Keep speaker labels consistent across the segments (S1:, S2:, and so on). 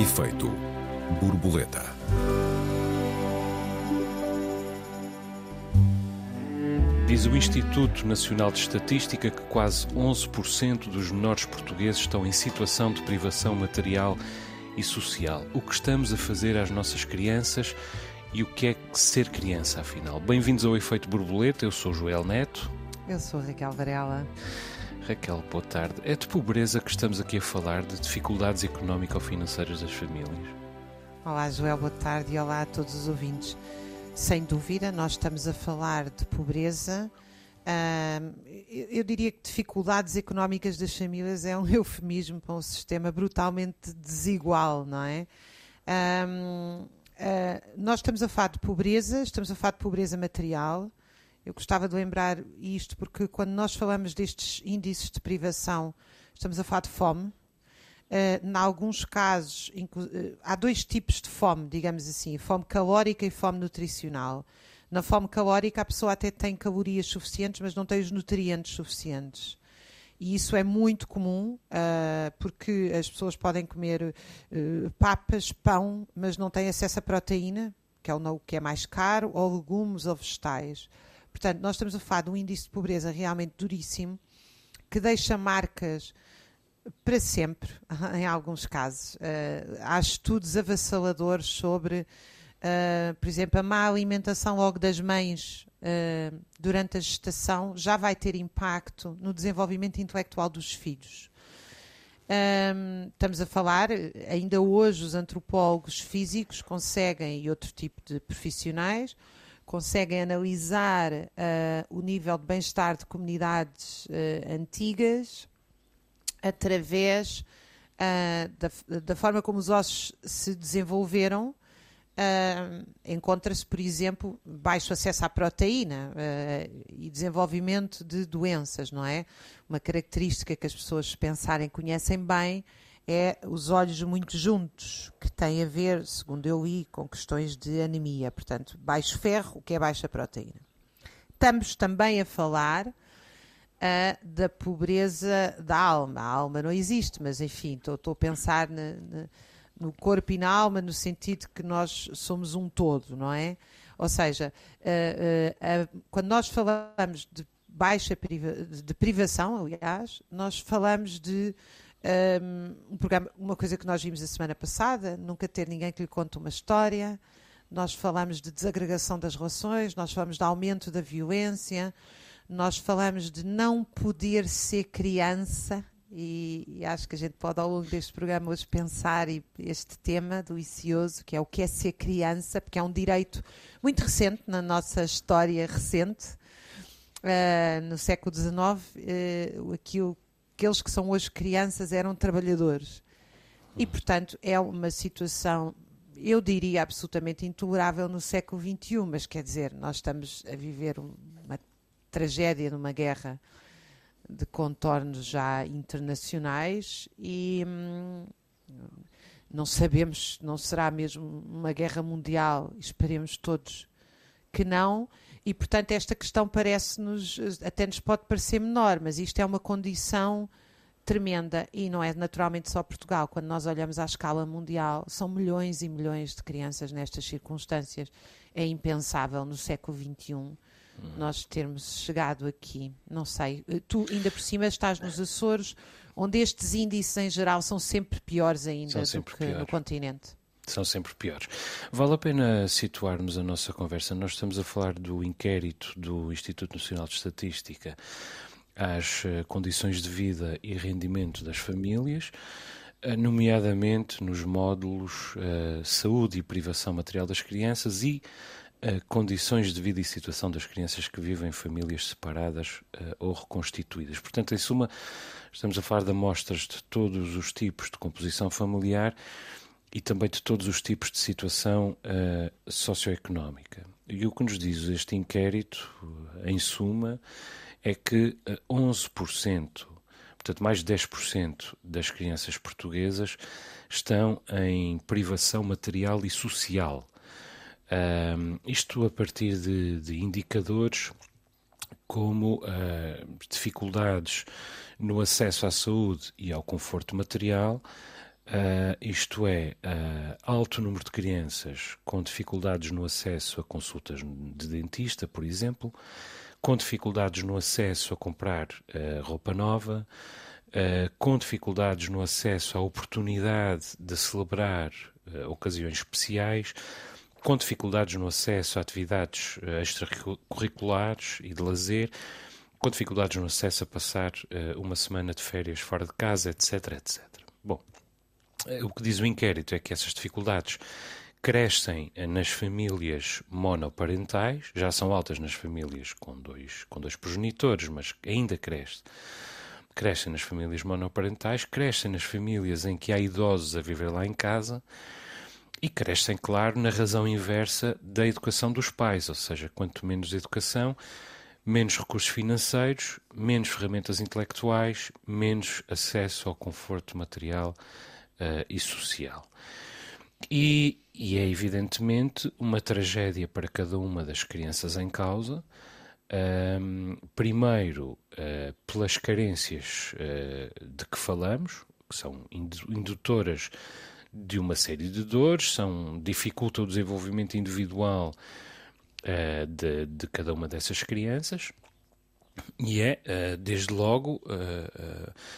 S1: Efeito borboleta.
S2: Diz o Instituto Nacional de Estatística que quase 11% dos menores portugueses estão em situação de privação material e social. O que estamos a fazer às nossas crianças e o que é ser criança, afinal? Bem-vindos ao Efeito Borboleta, eu sou Joel Neto.
S3: Eu sou Raquel Varela.
S2: Raquel, boa tarde. É de pobreza que estamos aqui a falar, de dificuldades económico-financeiras das famílias.
S3: Olá, Joel, boa tarde e olá a todos os ouvintes. Sem dúvida, nós estamos a falar de pobreza. eu diria que dificuldades económicas das famílias é um eufemismo para um sistema brutalmente desigual, não é? Uh, nós estamos a falar de pobreza, estamos a falar de pobreza material, eu gostava de lembrar isto porque quando nós falamos destes índices de privação, estamos a falar de fome. Uh, em alguns casos, uh, há dois tipos de fome, digamos assim: fome calórica e fome nutricional. Na fome calórica, a pessoa até tem calorias suficientes, mas não tem os nutrientes suficientes. E isso é muito comum, uh, porque as pessoas podem comer papas, pão, mas não têm acesso a proteína, que é o que é mais caro, ou legumes ou vegetais. Portanto, nós estamos a falar de um índice de pobreza realmente duríssimo, que deixa marcas para sempre, em alguns casos. Uh, há estudos avassaladores sobre, uh, por exemplo, a má alimentação logo das mães uh, durante a gestação já vai ter impacto no desenvolvimento intelectual dos filhos. Um, estamos a falar, ainda hoje, os antropólogos físicos conseguem, e outro tipo de profissionais, conseguem analisar uh, o nível de bem-estar de comunidades uh, antigas através uh, da, da, forma como os ossos se desenvolveram. Encontra-se, por exemplo, baixo acesso à proteína e desenvolvimento de doenças, não é? Uma característica que as pessoas pensarem conhecem bem é os olhos muito juntos, que tem a ver, segundo eu li, com questões de anemia, portanto, baixo ferro, o que é baixa proteína. Estamos também a falar uh, da pobreza da alma. A alma não existe, mas enfim, estou a pensar no corpo e na alma, no sentido que nós somos um todo, não é? Ou seja, uh, uh, quando nós falamos de baixa priva de privação, aliás, nós falamos de um, programa, uma coisa que nós vimos a semana passada, nunca ter ninguém que lhe conte uma história. Nós falamos de desagregação das relações, nós falamos de aumento da violência, nós falamos de não poder ser criança, e, e, acho que a gente pode ao longo deste programa hoje pensar este tema delicioso, que é o que é ser criança, porque é um direito muito recente na nossa história recente, uh, no século XIX, uh, aquilo aqueles que são hoje crianças eram trabalhadores. E, portanto, é uma situação, eu diria, absolutamente intolerável no século XXI, mas quer dizer, nós estamos a viver uma tragédia numa guerra de contornos já internacionais e hum, não sabemos, não será mesmo uma guerra mundial, esperemos todos que não, e, portanto, esta questão parece-nos, até nos pode parecer menor, mas isto é uma condição tremenda e não é naturalmente só Portugal. Quando nós olhamos à escala mundial, são milhões e milhões de crianças nestas circunstâncias. É impensável no século XXI hum. nós termos chegado aqui. Não sei. Tu, ainda por cima, estás nos Açores, onde estes índices em geral são sempre piores ainda do que pior. no continente
S2: são sempre piores. Vale a pena situarmos a nossa conversa. Nós estamos a falar do inquérito do Instituto Nacional de Estatística às eh, condições de vida e rendimento das famílias, eh, nomeadamente nos módulos uh, saúde e privação material das crianças e uh, condições de vida e situação das crianças que vivem em famílias separadas uh, ou reconstituídas. Portanto, em suma, estamos a falar de amostras de todos os tipos de composição familiar e também de todos os tipos de situação uh, socioeconómica. E o que nos diz este inquérito, em suma, é que 11%, uh, portanto mais de 10% das crianças portuguesas estão em privação material e social. Isto a partir de, de indicadores como uh, dificuldades no acesso à saúde e ao conforto material, Uh, isto é, uh, alto número de crianças com dificuldades no acesso a consultas de dentista, por exemplo, com dificuldades no acesso a comprar uh, roupa nova, com dificuldades no acesso à oportunidade de celebrar ocasiões especiais, com dificuldades no acesso a atividades extracurriculares e de lazer, com dificuldades no acesso a passar uma semana de férias fora de casa, etc, etc. Bom, o que diz o inquérito é que essas dificuldades crescem eh, nas famílias monoparentais, já são altas nas famílias com dois, com dois progenitores, mas ainda cresce. Crescem nas famílias monoparentais, crescem nas famílias em que há idosos a viver lá em casa e crescem, claro, na razão inversa da educação dos pais, ou seja, quanto menos educação, menos recursos financeiros, menos ferramentas intelectuais, menos acesso ao conforto material uh, e social. E, e, é evidentemente uma tragédia para cada uma das crianças em causa. Um, primeiro, uh, pelas carências uh, de que falamos, que são indutoras de uma série de dores, são, dificultam o desenvolvimento individual uh, de, de, cada uma dessas crianças, e é, desde logo,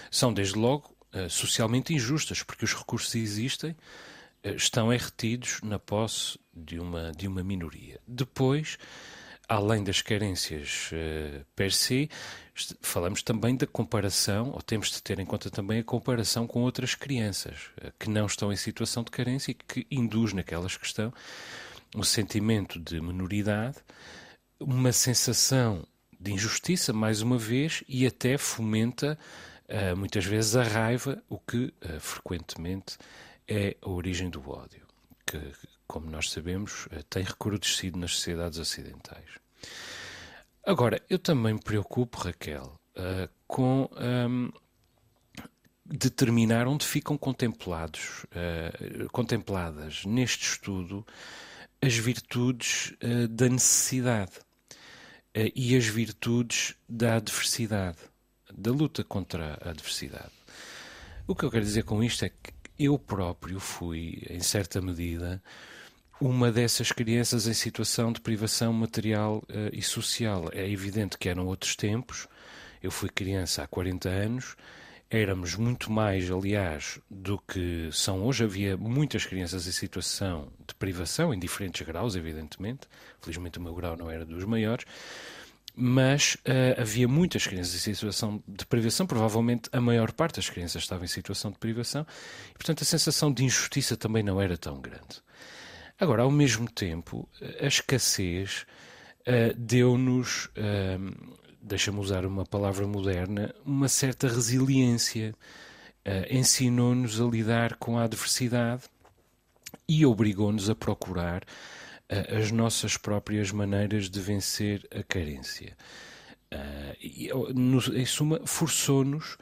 S2: são desde logo socialmente injustas, porque os recursos existem, uh, estão é retidos na posse de uma, de uma minoria. Depois, além das carências uh, per se, falamos também da comparação, ou temos de ter em conta também a comparação com outras crianças que não estão em situação de carência e que induz naquelas que estão um sentimento de minoridade, uma sensação de injustiça, mais uma vez, e até fomenta uh, muitas vezes a raiva, o que uh, frequentemente é a origem do ódio, que, como nós sabemos, uh, tem recrudescido nas sociedades ocidentais. Agora, eu também me preocupo, Raquel, com um, determinar onde ficam contemplados, contempladas neste estudo as virtudes da necessidade e as virtudes da adversidade da luta contra a adversidade. O que eu quero dizer com isto é que eu próprio fui, em certa medida, uma dessas crianças em situação de privação material uh, e social. É evidente que eram outros tempos. Eu fui criança há 40 anos. Éramos muito mais, aliás, do que são hoje. Havia muitas crianças em situação de privação, em diferentes graus, evidentemente. Felizmente o meu grau não era dos maiores mas uh, havia muitas crianças em situação de privação, provavelmente a maior parte das crianças estava em situação de privação, e portanto a sensação de injustiça também não era tão grande. Agora, ao mesmo tempo, a escassez uh, deu-nos, uh, deixa-me usar uma palavra moderna, uma certa resiliência, ensinou-nos a lidar com a adversidade e obrigou-nos a procurar as nossas próprias maneiras de vencer a carência. Uh, e, no, em suma, forçou-nos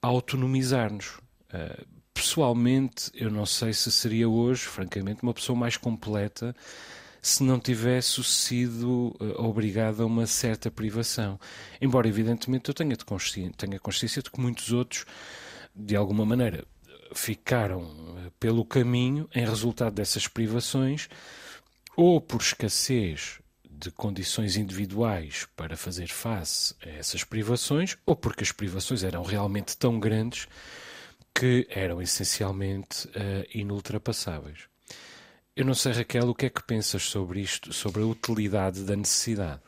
S2: a autonomizar-nos. Uh, pessoalmente, eu não sei se seria hoje, francamente, uma pessoa mais completa se não tivesse sido uh, obrigado a uma certa privação. Embora, evidentemente, eu tenha, de consciência, tenha consciência de que muitos outros, de alguma maneira, ficaram pelo caminho em resultado dessas privações ou por escassez de condições individuais para fazer face a essas privações, ou porque as privações eram realmente tão grandes que eram essencialmente uh, inultrapassáveis. Eu não sei, Raquel, o que é que pensas sobre isto, sobre a utilidade da necessidade?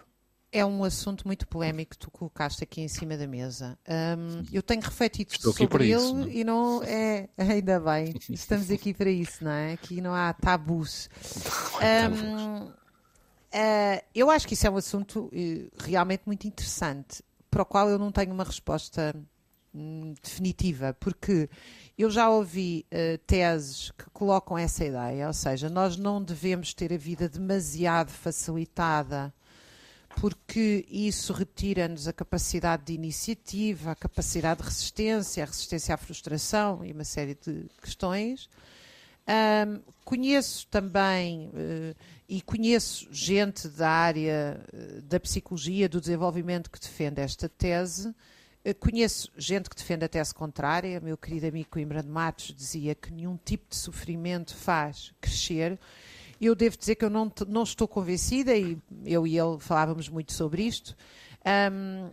S3: É um assunto muito polémico que tu colocaste aqui em cima da mesa. Um, eu tenho refletido
S2: Estou
S3: sobre
S2: ele
S3: isso, e não é ainda bem. Estamos aqui para isso, não é? Aqui não há tabus. Um, uh, eu acho que isso é um assunto uh, realmente muito interessante, para o qual eu não tenho uma resposta um, definitiva, porque eu já ouvi uh, teses que colocam essa ideia, ou seja, nós não devemos ter a vida demasiado facilitada porque isso retira-nos a capacidade de iniciativa, a capacidade de resistência, a resistência à frustração e uma série de questões. Um, conheço também uh, e conheço gente da área uh, da psicologia, do desenvolvimento que defende esta tese, conheço gente que defende a tese contrária. Meu querido amigo Coimbra de Matos dizia que nenhum tipo de sofrimento faz crescer. Eu devo dizer que eu não, não estou convencida, e eu e ele falávamos muito sobre isto. Um,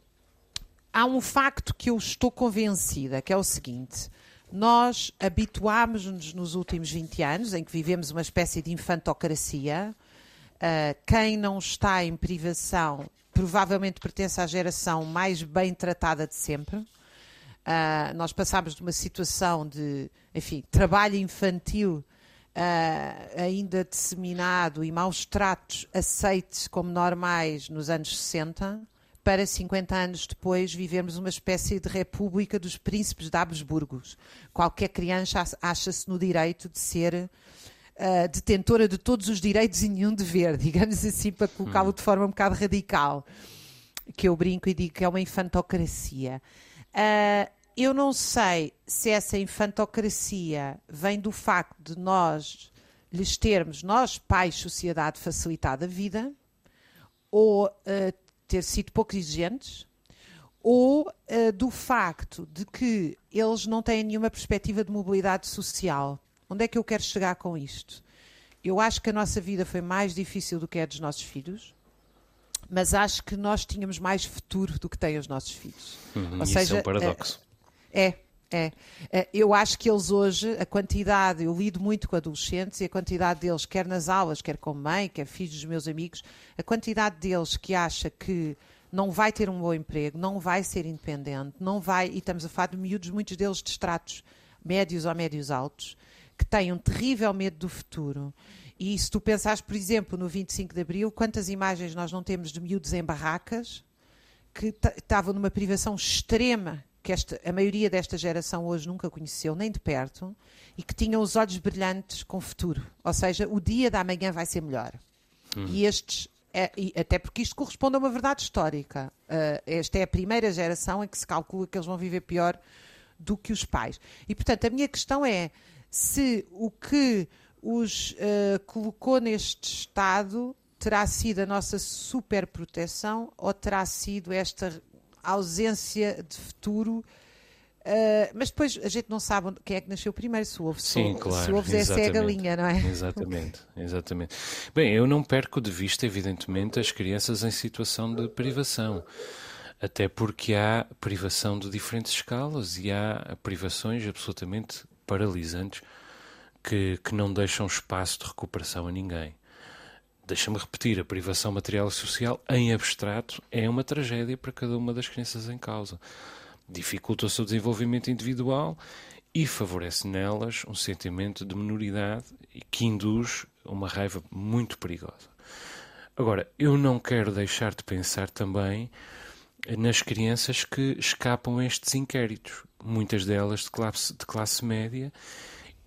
S3: há um facto que eu estou convencida, que é o seguinte: nós habituámos-nos nos últimos 20 anos, em que vivemos uma espécie de infantocracia. Uh, quem não está em privação provavelmente pertence à geração mais bem tratada de sempre. Uh, nós passámos de uma situação de, enfim, trabalho infantil uh, ainda disseminado e maus tratos aceites como normais nos anos 60 para 50 anos depois vivermos uma espécie de república dos príncipes de Habsburgos. Qualquer criança acha-se no direito de ser uh, detentora de todos os direitos e nenhum dever, digamos assim, para colocá-lo hum. de forma um bocado radical. Que eu brinco e digo que é uma infantocracia. Uh, eu não sei se essa infantocracia vem do facto de nós lhes termos, nós, pais, sociedade, facilitado a vida, ou uh, ter sido pouco exigentes, ou uh, do facto de que eles não têm nenhuma perspectiva de mobilidade social. Onde é que eu quero chegar com isto? Eu acho que a nossa vida foi mais difícil do que a dos nossos filhos, mas acho que nós tínhamos mais futuro do que têm os nossos filhos.
S2: Uhum, Ou seja, é um paradoxo.
S3: Uh, é, é. Eu acho que eles hoje, a quantidade, eu lido muito com adolescentes e a quantidade deles, quer nas aulas, quer como mãe, quer filhos dos meus amigos, a quantidade deles que acha que não vai ter um bom emprego, não vai ser independente, não vai, e estamos a falar de miúdos, muitos deles de estratos médios ou médios altos, que têm um terrível medo do futuro. E se tu pensares, por exemplo, no 25 de Abril, quantas imagens nós não temos de miúdos em barracas que estavam numa privação extrema que esta, a maioria desta geração hoje nunca conheceu, nem de perto, e que tinham os olhos brilhantes com o futuro. Ou seja, o dia da manhã vai ser melhor. Hum. E estes, é, e até porque isto corresponde a uma verdade histórica. Uh, esta é a primeira geração em que se calcula que eles vão viver pior do que os pais. E, portanto, a minha questão é se o que os uh, colocou neste estado terá sido a nossa superproteção ou terá sido esta ausência de futuro. Uh, mas depois a gente não sabe quem é que nasceu primeiro, se o ovo,
S2: Sim, claro,
S3: se o ovo é a galinha, não é?
S2: Exatamente, exatamente. Bem, eu não perco de vista, evidentemente, as crianças em situação de privação. Até porque há privação de diferentes escalas e há privações absolutamente paralisantes que, que não deixam espaço de recuperação a ninguém deixa-me repetir, a privação material e social em abstrato é uma tragédia para cada uma das crianças em causa. Dificulta o seu desenvolvimento individual e favorece nelas um sentimento de minoridade que induz uma raiva muito perigosa. Agora, eu não quero deixar de pensar também nas crianças que escapam a estes inquéritos, muitas delas de classe, de classe média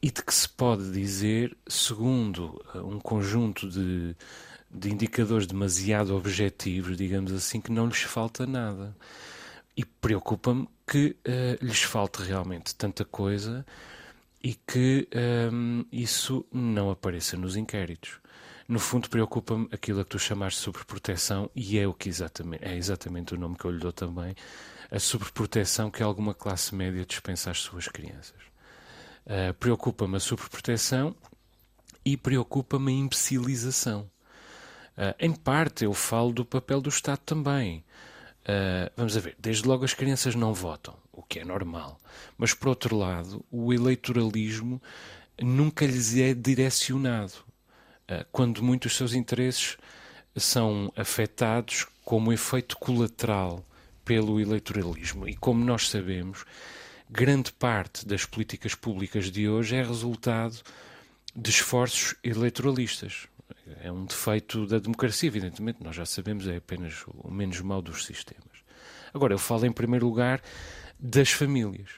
S2: e de que se pode dizer, segundo eh, um conjunto de, de indicadores demasiado objetivos, digamos assim, que não lhes falta nada. E preocupa-me que uh, lhes falte realmente tanta coisa e que um, ehm, isso não apareça nos inquéritos. No fundo, preocupa-me aquilo a que tu chamaste sobreproteção, e é o que exatamente, é exatamente o nome que eu lhe dou também, a sobreproteção que alguma classe média dispensa às suas crianças. Uh, preocupa-me a superproteção e preocupa-me a imbecilização. Uh, em parte, eu falo do papel do Estado também. Uh, vamos a ver, desde logo as crianças não votam, o que é normal. Mas, por outro lado, o eleitoralismo nunca lhes é direcionado, uh, quando muitos seus interesses são afetados como efeito colateral pelo eleitoralismo. E como nós sabemos, grande parte das políticas públicas de hoje é resultado de esforços eleitoralistas. É um defeito da democracia, evidentemente, nós já sabemos, é apenas o menos mau dos sistemas. Agora, eu falo em primeiro lugar das famílias.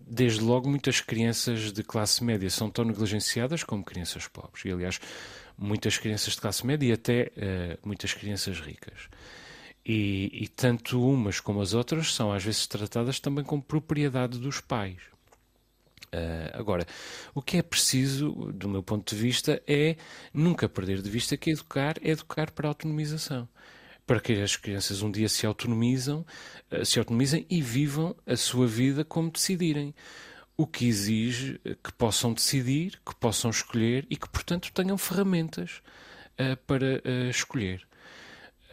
S2: desde logo, muitas crianças de classe média são tão negligenciadas como crianças pobres. E, aliás, muitas crianças de classe média e até uh, muitas crianças ricas. E, e, tanto umas como as outras são às vezes tratadas também como propriedade dos pais. Uh, agora, o que é preciso, do meu ponto de vista, é nunca perder de vista que educar é educar para a autonomização. para que as crianças um dia se autonomizam, uh, se autonomizem e vivam a sua vida como decidirem. O que exige que possam decidir, que possam escolher e que, portanto, tenham ferramentas uh, para escolher.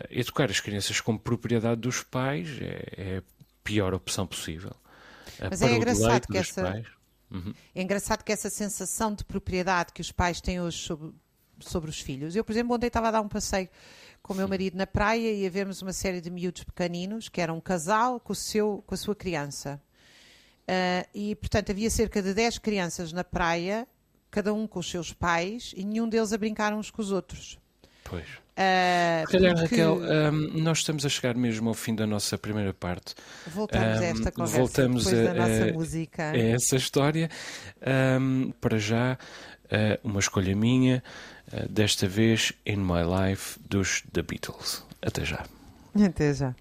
S2: Educar as crianças como propriedade dos pais é, é a pior opção possível.
S3: Mas é engraçado que essa. Pais, Uhum. É engraçado que essa sensação de propriedade que os pais têm hoje sobre, sobre os filhos. Eu, por exemplo, ontem estava a dar um passeio com o meu marido na praia e a vermos uma série de miúdos pequeninos, que era um casal com, o seu, com a sua criança. Uh, e, portanto, havia cerca de 10 crianças na praia, cada um com os seus pais, e nenhum deles a brincar uns com os outros.
S2: Pois. Uh, Se calhar, porque... Raquel, um, nós estamos a chegar mesmo ao fim da nossa primeira parte.
S3: Voltamos um, a esta conversa voltamos depois a, da nossa a, música.
S2: A essa história. Um, para já, uh, uma escolha minha, uh, desta vez In My Life, dos The Beatles. Até já.
S3: Até já.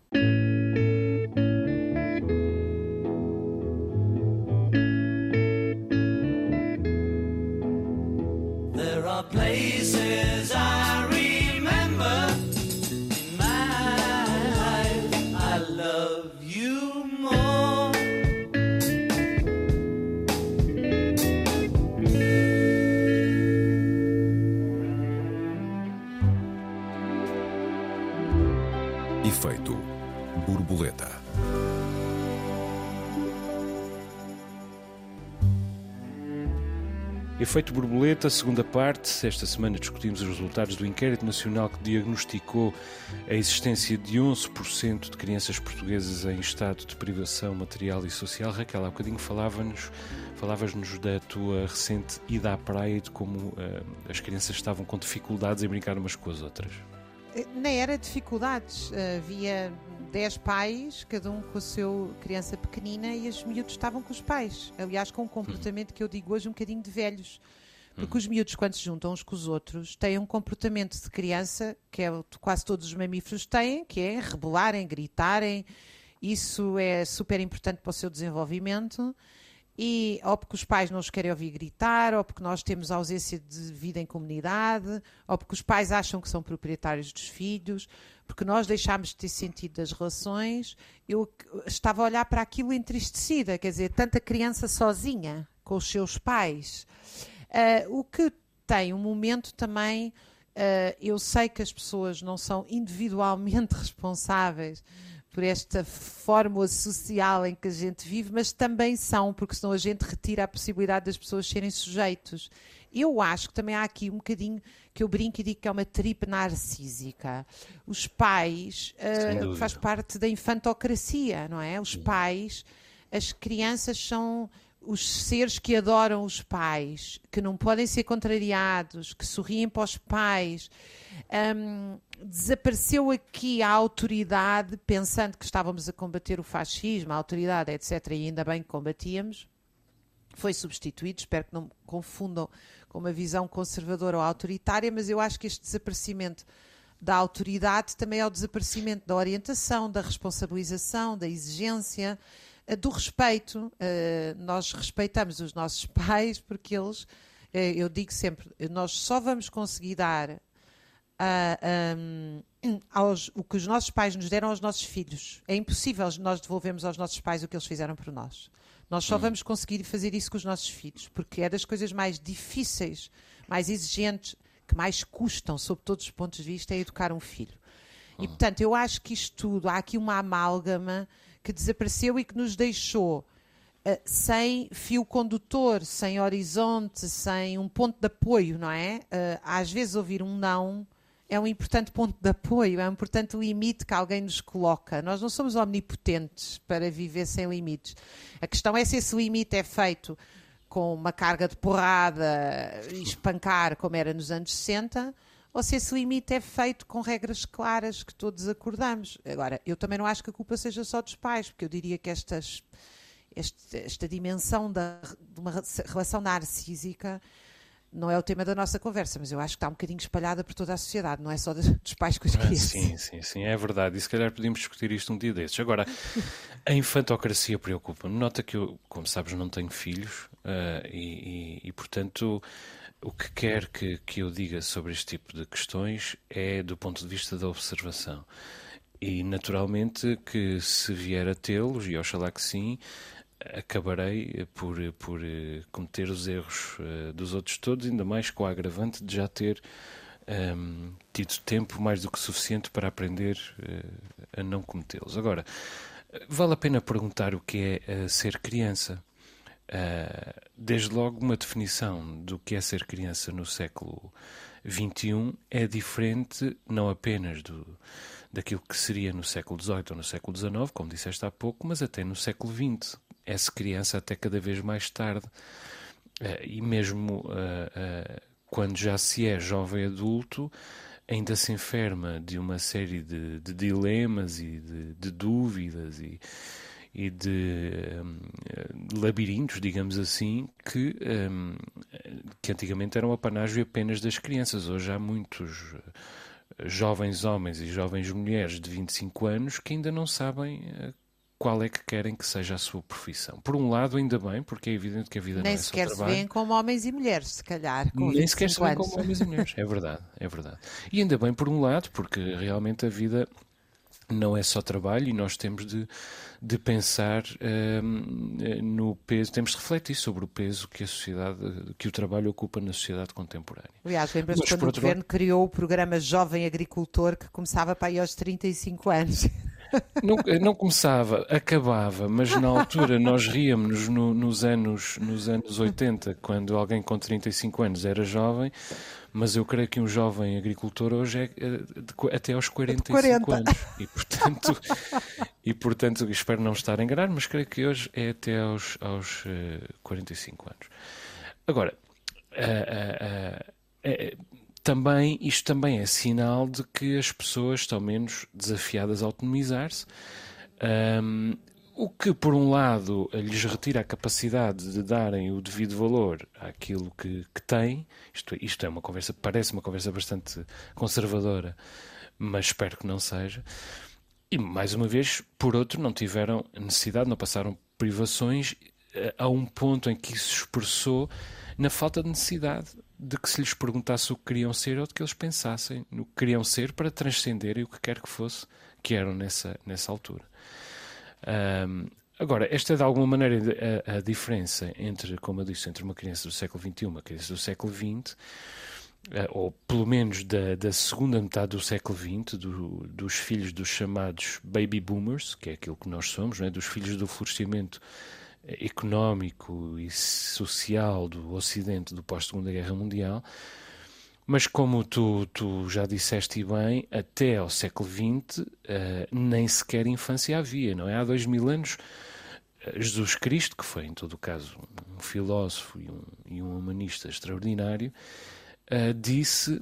S2: Efeito borboleta, segunda parte. Esta semana discutimos os resultados do inquérito nacional que diagnosticou a existência de 11% de crianças portuguesas em estado de privação material e social. Raquel, há bocadinho falava-nos, falavas-nos da tua recente ida à praia e de como uh, as crianças estavam com dificuldades em brincar umas com as outras.
S3: Nem era dificuldades, havia 10 pais, cada um com a sua criança pequenina e os miúdos estavam com os pais. Aliás, com um comportamento que eu digo hoje um bocadinho de velhos. Porque os miúdos, quando se juntam uns com os outros, têm um comportamento de criança que é, quase todos os mamíferos têm, que é rebolarem, gritarem. Isso é super importante para o seu desenvolvimento e ou porque os pais não os querem ouvir gritar, ou porque nós temos ausência de vida em comunidade, ou porque os pais acham que são proprietários dos filhos, porque nós deixámos de ter sentido das relações. Eu estava a olhar para aquilo entristecida, quer dizer, tanta criança sozinha com os seus pais. Uh, o que tem um momento também. Uh, eu sei que as pessoas não são individualmente responsáveis por esta fórmula social em que a gente vive, mas também são, porque senão a gente retira a possibilidade das pessoas serem sujeitos. Eu acho que também há aqui um bocadinho que eu brinco e digo que é uma tripe narcísica. Os pais uh, faz parte da infantocracia, não é? Os pais, as crianças são os seres que adoram os pais, que não podem ser contrariados, que sorriem para os pais. Um, desapareceu aqui a autoridade, pensando que estávamos a combater o fascismo, a autoridade, etc., e ainda bem que combatíamos. Foi substituído, espero que não confundam com uma visão conservadora ou autoritária, mas eu acho que este desaparecimento da autoridade também é o desaparecimento da orientação, da responsabilização, da exigência, eh, do respeito. Eh, nós respeitamos os nossos pais porque eles, eh, eu digo sempre, nós só vamos conseguir dar um, aos, o que os nossos pais nos deram aos nossos filhos. É impossível nós devolvermos aos nossos pais o que eles fizeram por nós. Nós só hum. vamos conseguir fazer isso com os nossos filhos, porque é das coisas mais difíceis, mais exigentes, que mais custam, sob todos os pontos de vista, é educar um filho. E, hum. portanto, eu acho que isto tudo, há aqui uma amálgama que desapareceu e que nos deixou Uh, sem fio condutor, sem horizonte, sem um ponto de apoio, não é? Uh, às vezes ouvir um não é um importante ponto de apoio, é um importante limite que alguém nos coloca. Nós não somos omnipotentes para viver sem limites. A questão é se esse limite é feito com uma carga de porrada e espancar, como era nos anos 60, ou se esse limite é feito com regras claras que todos acordamos. Agora, eu também não acho que a culpa seja só dos pais, porque eu diria que estas, esta, esta dimensão da, de uma relação narcísica não é o tema da nossa conversa, mas eu acho que está um bocadinho espalhada por toda a sociedade, não é só dos pais com as crianças.
S2: sim, sim, sim, é verdade. E se calhar podíamos discutir isto um dia desses. Agora, a infantocracia preocupa-me. Nota que eu, como sabes, não tenho filhos uh, e, e, e, portanto, o que quer que, que eu diga sobre este tipo de questões é do ponto de vista da observação. E naturalmente que se vier a tê-los, e oxalá que sim, acabarei por, por eh, cometer os erros dos outros todos, ainda mais com a agravante de já ter um, ehm, tido tempo mais do que suficiente para aprender a não cometê-los. Agora, vale a pena perguntar o que é ser criança. desde logo, uma definição do que é ser criança no século XXI é diferente não apenas do, daquilo que seria no século XVIII ou no século XIX, como disseste há pouco, mas até no século XX, é-se criança até cada vez mais tarde. Uh, e mesmo uh, uh, quando já se é jovem adulto, ainda se enferma de uma série de, de dilemas e de, de dúvidas e, e de um, labirintos, digamos assim, que, que antigamente eram apanágio apenas das crianças. Hoje há muitos jovens homens e jovens mulheres de 25 anos que ainda não sabem qual é que querem que seja a sua profissão. Por um lado, ainda bem, porque é evidente que a vida
S3: Nem
S2: não é
S3: sequer
S2: só
S3: se veem como homens e mulheres, se calhar. Nem sequer se veem
S2: como homens e mulheres, é verdade, é verdade. E ainda bem por um lado, porque realmente a vida não é só trabalho e nós temos de, de pensar um, no peso, temos de refletir sobre o peso que a sociedade, que o trabalho ocupa na sociedade contemporânea.
S3: Aliás, lembras-te quando o governo lado... criou o programa Jovem Agricultor, que começava para aí aos 35 anos.
S2: Não, não, começava, acabava, mas na altura nós ríamos no, nos, anos, nos anos 80, quando alguém com 35 anos era jovem, mas eu creio que um jovem agricultor hoje é eh, de, até aos 45 40. anos. E portanto, e portanto, espero não estar a enganar, mas creio que hoje é até aos, aos uh, eh, 45 anos. Agora, uh, uh, também, isto também é sinal de que as pessoas estão menos desafiadas a autonomizar-se. Um, o que, por um lado, lhes retira a capacidade de darem o devido valor àquilo que, que têm. Isto, isto é uma conversa, parece uma conversa bastante conservadora, mas espero que não seja. E, mais uma vez, por outro, não tiveram necessidade, não passaram privações eh, a um ponto em que isso se expressou na falta de necessidade de que se lhes perguntasse o que queriam ser ou de que eles pensassem no que queriam ser para transcenderem o que quer que fosse que eram nessa, nessa altura. Um, agora, esta é de alguma maneira a, a, diferença entre, como eu disse, entre uma criança do século XXI e uma criança do século XX, uh, ou pelo menos da, da, segunda metade do século XX, do, dos filhos dos chamados baby boomers, que é aquilo que nós somos, é? dos filhos do florescimento económico e social do Ocidente do pós-Segunda Guerra Mundial, mas como tu, tu já disseste bem, até ao século XX uh, nem sequer infância havia, não é? Há dois mil anos, eh, Jesus Cristo, que foi em todo o caso um filósofo e um, e um humanista extraordinário, uh, disse: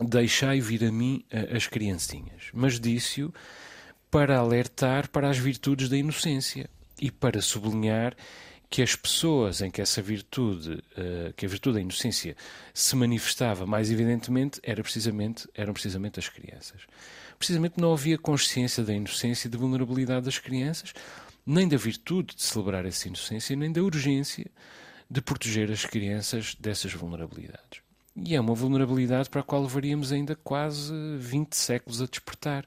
S2: Deixai vir a mim uh, as criancinhas, mas disse-o para alertar para as virtudes da inocência e para sublinhar que as pessoas em que essa virtude, uh, que a virtude da inocência se manifestava mais evidentemente, era precisamente, eram precisamente as crianças. Precisamente não havia consciência da inocência e da vulnerabilidade das crianças, nem da virtude de celebrar essa inocência, nem da urgência de proteger as crianças dessas vulnerabilidades. E é uma vulnerabilidade para a qual levaríamos ainda quase 20 séculos a despertar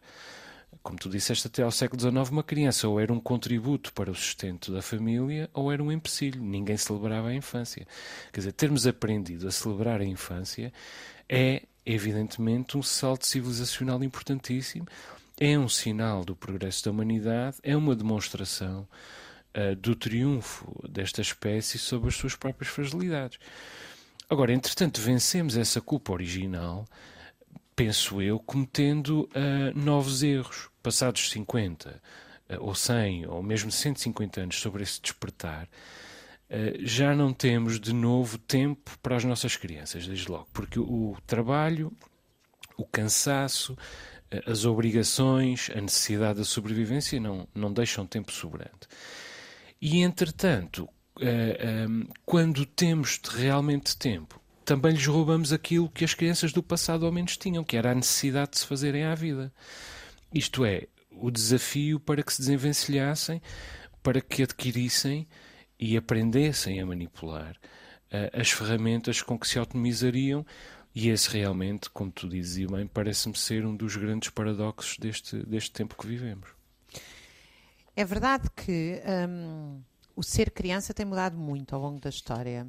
S2: como tu disseste, até ao século XIX, uma criança ou era um contributo para o sustento da família ou era um empecilho. Ninguém celebrava a infância. Quer dizer, termos aprendido a celebrar a infância é, evidentemente, um salto civilizacional importantíssimo, é um sinal do progresso da humanidade, é uma demonstração uh, do triunfo desta espécie sobre as suas próprias fragilidades. Agora, entretanto, vencemos essa culpa original penso eu, cometendo uh, novos erros. Passados 50 uh, ah, ou 100 ou mesmo 150 anos sobre esse despertar, uh, já não temos de novo tempo para as nossas crianças, desde logo, porque o, o trabalho, o cansaço, as obrigações, a necessidade da sobrevivência não, não deixam tempo sobrante. E, entretanto, quando temos realmente tempo também lhes roubamos aquilo que as crianças do passado ao menos tinham, que era a necessidade de se fazerem à vida. Isto é, o desafio para que se desenvencilhassem, para que adquirissem e aprendessem a manipular uh, as ferramentas com que se autonomizariam. E esse realmente, como tu dizes bem, parece-me ser um dos grandes paradoxos deste, deste tempo que vivemos.
S3: É verdade que um, o ser criança tem mudado muito ao longo da história.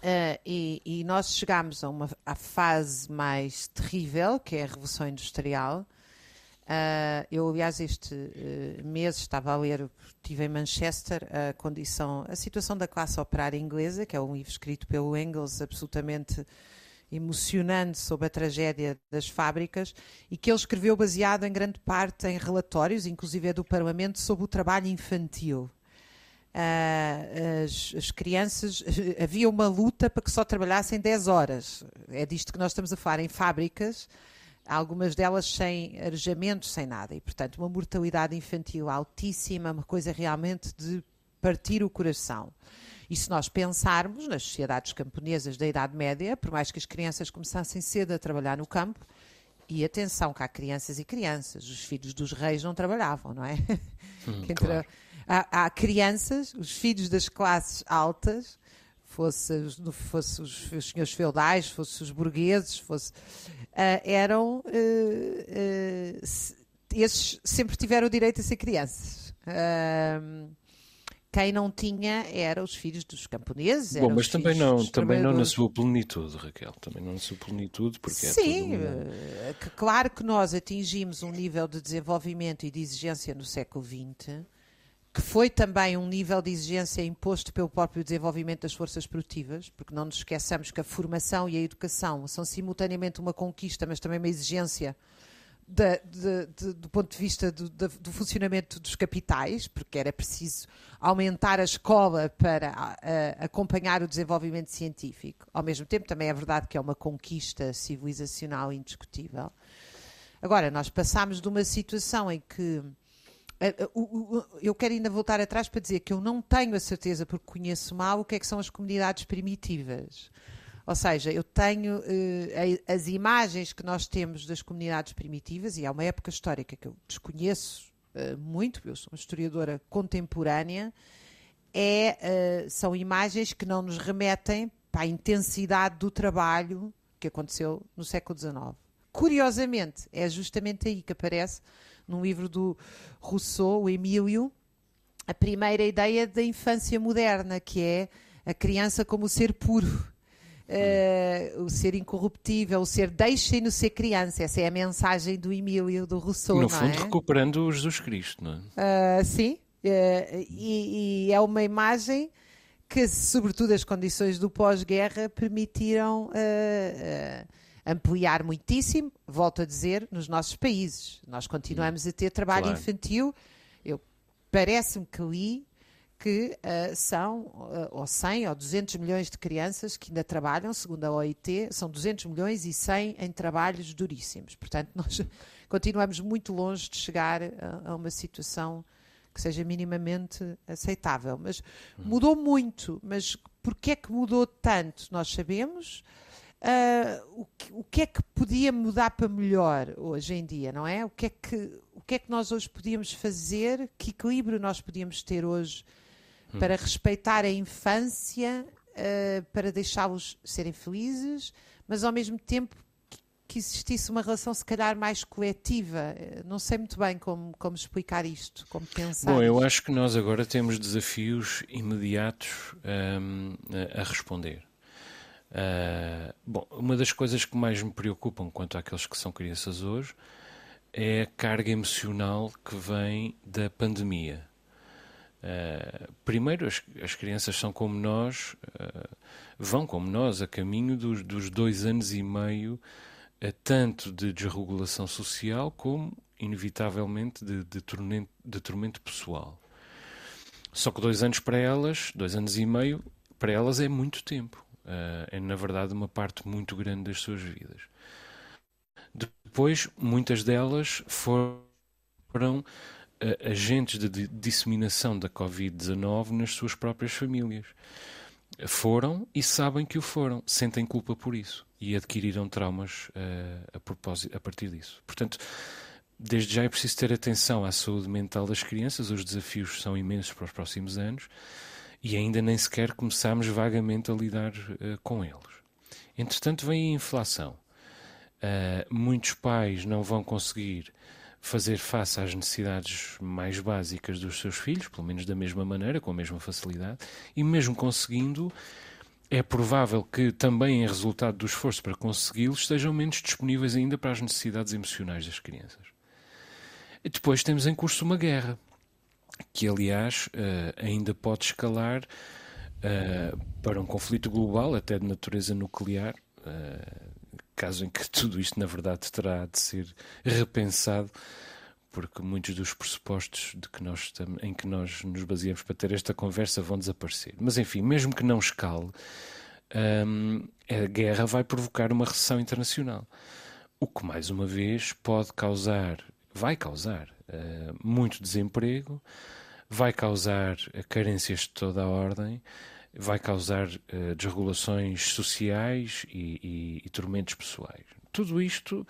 S3: Uh, e, e, nós chegámos a uma à fase mais terrível, que é a Revolução Industrial. Uh, eu, aliás, este uh, mês estava a ler, estive em Manchester, a condição, a situação da classe operária inglesa, que é um livro escrito pelo Engels, absolutamente emocionante sobre a tragédia das fábricas e que ele escreveu baseado em grande parte em relatórios, inclusive do Parlamento, sobre o trabalho infantil. Uh, as, as, crianças, havia uma luta para que só trabalhassem 10 horas. É disto que nós estamos a falar em fábricas, algumas delas sem arejamentos, sem nada. E, portanto, uma mortalidade infantil altíssima, uma coisa realmente de partir o coração. E se nós pensarmos nas sociedades camponesas da Idade Média, por mais que as crianças começassem cedo a trabalhar no campo, e atenção que há crianças e crianças, os filhos dos reis não trabalhavam, não é?
S2: Hum, claro
S3: há, há crianças, os filhos das classes altas, fosse, fosse os, os senhores feudais, fosse os burgueses, fosse, uh, eram uh, uh, esses sempre tiveram o direito a ser crianças. quem não tinha eram os filhos dos camponeses.
S2: Bom, mas também não, também não na sua plenitude, Raquel, também não na sua plenitude, porque
S3: Sim,
S2: é
S3: que, claro que nós atingimos um nível de desenvolvimento e de exigência no século XX que foi também um nível de exigência imposto pelo próprio desenvolvimento das forças produtivas, porque não nos esqueçamos que a formação e a educação são simultaneamente uma conquista, mas também uma exigência de, de, de, do ponto de vista do, do, funcionamento dos capitais, porque era preciso aumentar a escola para a, a, acompanhar o desenvolvimento científico. Ao mesmo tempo, também é verdade que é uma conquista civilizacional indiscutível. Agora, nós passámos de uma situação em que eu quero ainda voltar atrás para dizer que eu não tenho a certeza, porque conheço mal, o que é que são as comunidades primitivas. Ou seja, eu tenho eh, as imagens que nós temos das comunidades primitivas, e há uma época histórica que eu desconheço muito, eu sou uma historiadora contemporânea, é, são imagens que não nos remetem para a intensidade do trabalho que aconteceu no século XIX. Curiosamente, é justamente aí que aparece num livro do Rousseau, o Emílio, a primeira ideia da infância moderna, que é a criança como o ser puro. Uh, o ser incorruptível, o ser deixem-no ser criança. Essa é a mensagem do Emílio, do Rousseau.
S2: No fundo,
S3: é?
S2: recuperando o Jesus Cristo, não é?
S3: Uh, sim, uh, e, e, é uma imagem que, sobretudo, as condições do pós-guerra permitiram ampliar muitíssimo, volto a dizer, nos nossos países. Nós continuamos a ter trabalho claro. infantil. Eu parece-me que li que uh, são uh, ou 100 ou 200 milhões de crianças que ainda trabalham, segundo a OIT, são 200 milhões e 100 em trabalhos duríssimos. Portanto, nós continuamos muito longe de chegar a, a uma situação que seja minimamente aceitável. Mas hum. mudou muito. Mas porquê é que mudou tanto? Nós sabemos. Uh, o, que, o, que, é que podia mudar para melhor hoje em dia, não é? O que é que, o que, é que nós hoje podíamos fazer? Que equilíbrio nós podíamos ter hoje hum. para respeitar a infância, uh, para deixá-los serem felizes, mas ao mesmo tempo que existisse uma relação se calhar mais coletiva. Não sei muito bem como, como explicar isto, como pensar.
S2: Bom,
S3: eu
S2: acho que nós agora temos desafios imediatos um, a responder. Uh, bom, uma das coisas que mais me preocupam quanto àqueles que são crianças hoje é a carga emocional que vem da pandemia. Uh, primeiro, as, as, crianças são como nós, uh, vão como nós, a caminho dos, dos dois anos e meio, tanto de desregulação social como, inevitavelmente, de, de, tormento, de tormento pessoal. Só que dois anos para elas, dois anos e meio, para elas é muito tempo. Uh, é, na verdade, uma parte muito grande das suas vidas. Depois, muitas delas foram uh, agentes de disseminação da Covid-19 nas suas próprias famílias. foram e sabem que o foram, sentem culpa por isso e adquiriram traumas uh, a, propósito, a partir disso. Portanto, desde já é preciso ter atenção à saúde mental das crianças, os desafios são imensos para os próximos anos e ainda nem sequer começámos vagamente a lidar uh, com eles. Entretanto, vem a inflação. Uh, muitos pais não vão conseguir fazer face às necessidades mais básicas dos seus filhos, pelo menos da mesma maneira, com a mesma facilidade, e mesmo conseguindo, é provável que também em resultado do esforço para consegui-lo estejam menos disponíveis ainda para as necessidades emocionais das crianças. E depois temos em curso uma guerra, que aliás uh, ainda pode escalar uh, para um conflito global, até de natureza nuclear, uh, caso em que tudo isto, na verdade, terá de ser repensado, porque muitos dos pressupostos de que nós em que nós nos baseamos para ter esta conversa vão desaparecer. Mas, enfim, mesmo que não escale, a guerra vai provocar uma recessão internacional. O que, mais uma vez, pode causar, vai causar, muito desemprego, vai causar carências de toda a ordem vai causar uh, desregulações sociais e, e, e, tormentos pessoais. Tudo isto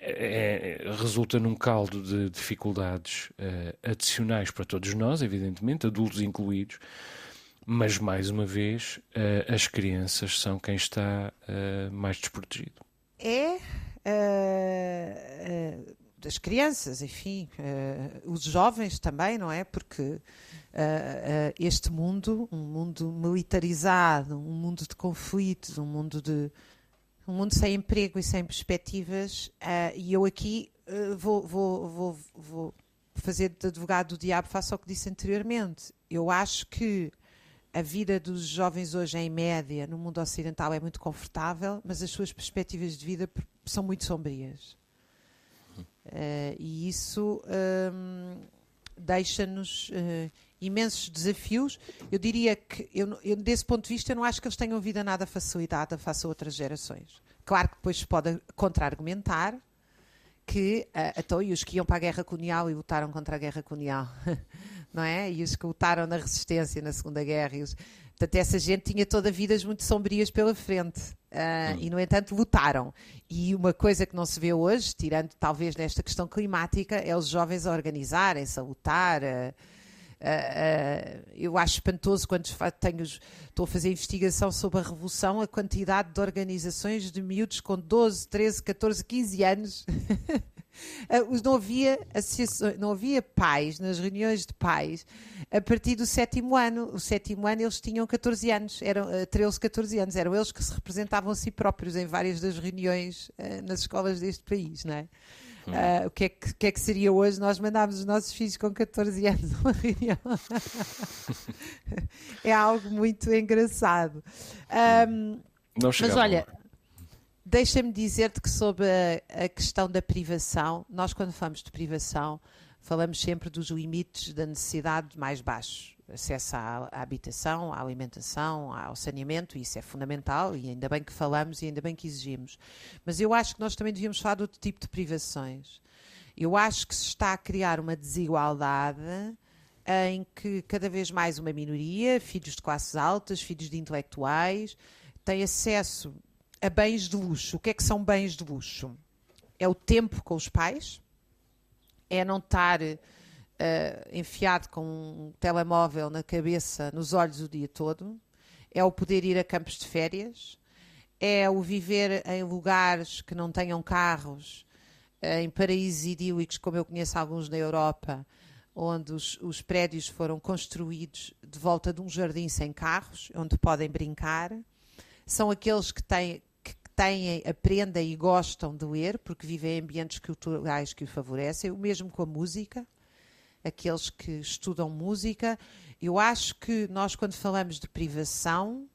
S2: é, é, resulta num caldo de dificuldades uh, adicionais para todos nós, evidentemente, adultos incluídos, mas mais uma vez uh, as crianças são quem está mais desprotegido.
S3: É das crianças, enfim, os jovens também, não é? Porque uh, este mundo, um mundo militarizado, um mundo de conflitos, um mundo de um mundo sem emprego e sem perspectivas, uh, e eu aqui vou, vou, vou, vou fazer de advogado do diabo face ao que disse anteriormente. Eu acho que a vida dos jovens hoje, em média, no mundo ocidental é muito confortável, mas as suas perspectivas de vida são muito sombrias. Uh, e isso um, deixa-nos uh, imensos desafios. Eu diria que, eu, eu, desse ponto de vista, eu não acho que eles tenham vida nada facilitada face a outras gerações. Claro que depois se pode contra-argumentar que, uh, e os que iam para a guerra colonial e lutaram contra a guerra colonial, não é? E os que lutaram na resistência na Segunda Guerra. Os... Portanto, essa gente tinha toda vidas muito sombrias pela frente. Uh, e, no entanto, lutaram. E uma coisa que não se vê hoje, tirando talvez nesta questão climática, é os jovens a organizarem-se, a lutar, a, eu acho espantoso quando tenho, estou a fazer investigação sobre a Revolução, a quantidade de organizações de miúdos com 12, 13, 14, 15 anos. não, havia não havia pais nas reuniões de pais a partir do sétimo ano. O sétimo ano eles tinham 14 anos, eram 13, 14 anos. Eram eles que se representavam a si próprios em várias das reuniões uh, nas escolas deste país, não é? Uh, o que é que, que, é que, seria hoje? Nós mandámos os nossos filhos com 14 anos numa reunião. é algo muito engraçado. Um, mas olha, deixa-me dizer-te que sobre a, a, questão da privação, nós quando falamos de privação, falamos sempre dos limites da necessidade mais baixos acesso à, à, habitação, à alimentação, ao saneamento, isso é fundamental e ainda bem que falamos e ainda bem que exigimos. Mas eu acho que nós também devíamos falar de outro tipo de privações. Eu acho que se está a criar uma desigualdade em que cada vez mais uma minoria, filhos de classes altas, filhos de intelectuais, têm acesso a bens de luxo. O que é que são bens de luxo? É o tempo com os pais, é não estar uh, enfiado com um telemóvel na cabeça, nos olhos o dia todo, é o poder ir a campos de férias, é o viver em lugares que não tenham carros, uh, em paraísos idílicos, como eu conheço alguns na Europa, onde os, os, prédios foram construídos de volta de um jardim sem carros, onde podem brincar. São aqueles que têm, têm, aprendem e gostam de ler, porque vivem em ambientes culturais que o favorecem, o mesmo com a música aqueles que estudam música. Eu acho que nós, quando falamos de privação,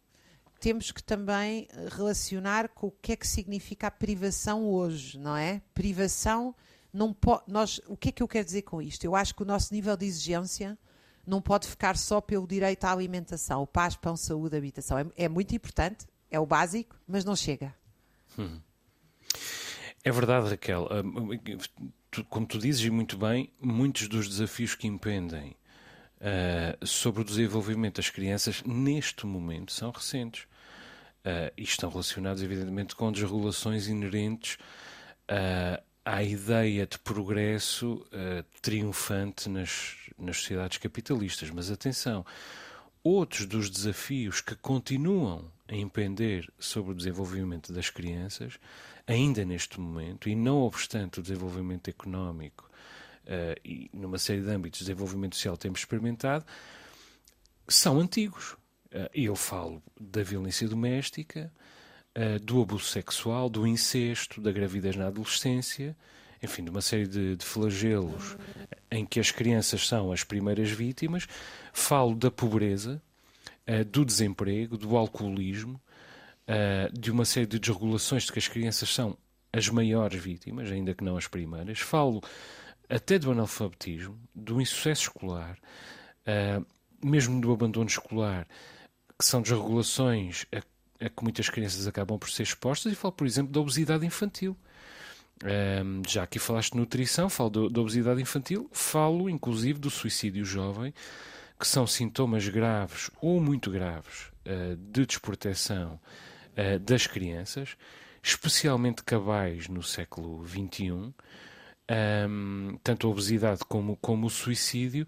S3: temos que também relacionar com o que é que significa a privação hoje, não é? Privação não. Nós, o que é que eu quero dizer com isto? Eu acho que o nosso nível de exigência não pode ficar só pelo direito à alimentação, paz, pão, saúde, habitação. É, é muito importante, é o básico, mas não chega.
S2: É verdade, Raquel. Hum, como tu dizes e muito bem, muitos dos desafios que impendem uh, sobre o desenvolvimento das crianças neste momento são recentes. Uh, e estão relacionados, evidentemente, com desregulações inerentes uh, à ideia de progresso uh, triunfante nas, nas sociedades capitalistas. Mas atenção, outros dos desafios que continuam a impender sobre o desenvolvimento das crianças, ainda neste momento, e não obstante o desenvolvimento económico uh, e numa série de âmbitos de desenvolvimento social temos experimentado, são antigos. Uh, eu falo da violência doméstica, uh, do abuso sexual, do incesto, da gravidez na adolescência, enfim, de uma série de, de, flagelos em que as crianças são as primeiras vítimas. Falo da pobreza, uh, do desemprego, do alcoolismo, uh, de uma série de desregulações de que as crianças são as maiores vítimas, ainda que não as primeiras. Falo até do analfabetismo, do insucesso escolar, uh, mesmo do abandono escolar, que são desregulações a, a, que muitas crianças acabam por ser expostas, e falo, por exemplo, da obesidade infantil. Um, já aqui falaste de nutrição, falo da obesidade infantil, falo inclusive do suicídio jovem, que são sintomas graves ou muito graves uh, de desproteção uh, das crianças, especialmente cabais no século XXI, um, tanto a obesidade como, como o suicídio,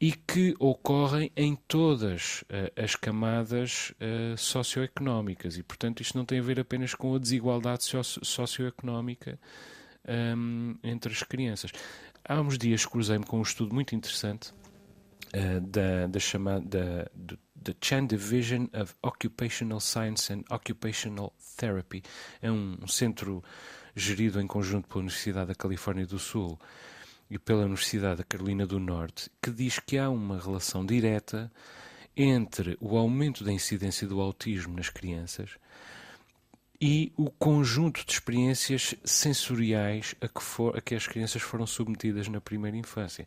S2: e que ocorrem em todas uh, as camadas uh, socioeconómicas. E, portanto, isto não tem a ver apenas com a desigualdade socio socioeconómica um, entre as crianças. Há uns dias cruzei-me com um estudo muito interessante uh, da, da chamada da, The Chan Division of Occupational Science and Occupational Therapy. É um, um centro gerido em conjunto pela Universidade da Califórnia do Sul e pela Universidade da Carolina do Norte, que diz que há uma relação direta entre o aumento da incidência do autismo nas crianças e o conjunto de experiências sensoriais a que, for, a que as crianças foram submetidas na primeira infância.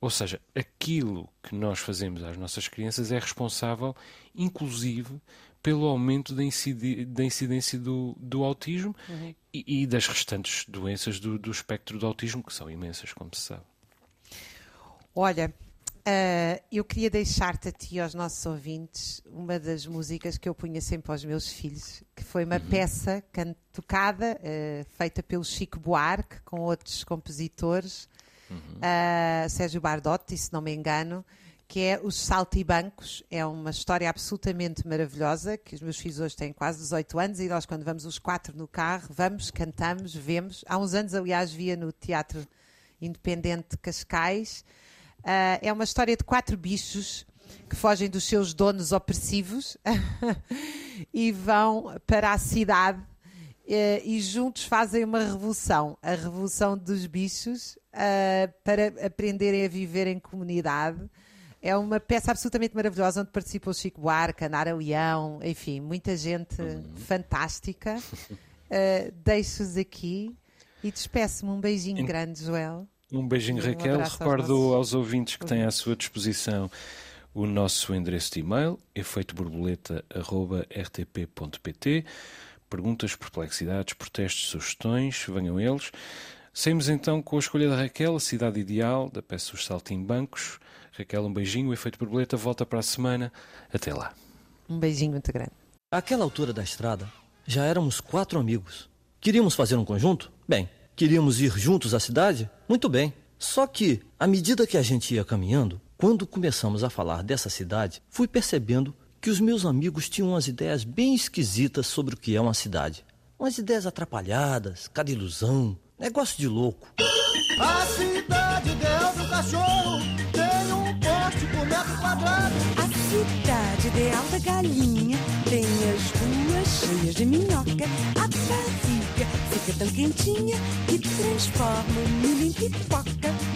S2: Ou seja, aquilo que nós fazemos às nossas crianças é responsável, inclusive, pelo aumento da, da incidência do, do autismo uhum. e, e, das restantes doenças do, do espectro do autismo, que são imensas, como se sabe.
S3: Olha, uh, eu queria deixar-te a ti e aos nossos ouvintes uma das músicas que eu punha sempre aos meus filhos, que foi uma uhum. peça tocada, uh, feita pelo Chico Buarque, com outros compositores, uhum. uh, Sérgio Bardotti, se não me engano, que é Os Saltibancos. É uma história absolutamente maravilhosa, que os meus filhos hoje têm quase 18 anos e nós, quando vamos os quatro no carro, vamos, cantamos, vemos. Há uns anos, aliás, via no Teatro Independente de Cascais. Uh, é uma história de quatro bichos que fogem dos seus donos opressivos e vão para a cidade e juntos fazem uma revolução, a revolução dos bichos, uh, para aprenderem a viver em comunidade é uma peça absolutamente maravilhosa onde participou Chico Buarque, Nara Leão, enfim, muita gente uhum. fantástica. Uh, Deixo-os aqui e despeço-me. Um beijinho grande, Joel.
S2: Um beijinho, Raquel. Um Recordo aos, aos, ouvintes que têm à sua disposição o nosso endereço de e-mail, efeitoborboleta.rtp.pt. Perguntas, perplexidades, protestos, sugestões, venham eles. Saímos então com a escolha da Raquel, a cidade ideal, da peça Os Saltimbancos. Raquel, um beijinho. O efeito borboleta volta para a semana. Até lá.
S3: Um beijinho muito grande.
S4: Àquela altura da estrada, já éramos quatro amigos. Queríamos fazer um conjunto? Bem. Queríamos ir juntos à cidade? Muito bem. Só que, à medida que a gente ia caminhando, quando começamos a falar dessa cidade, fui percebendo que os meus amigos tinham umas ideias bem esquisitas sobre o que é uma cidade. Umas ideias atrapalhadas, cada ilusão, negócio de louco.
S5: A cidade ideal do cachorro metro quadrado.
S6: A cidade ideal da galinha tem as ruas cheias de minhoca. A barriga fica tão quentinha que transforma o milho em pipoca.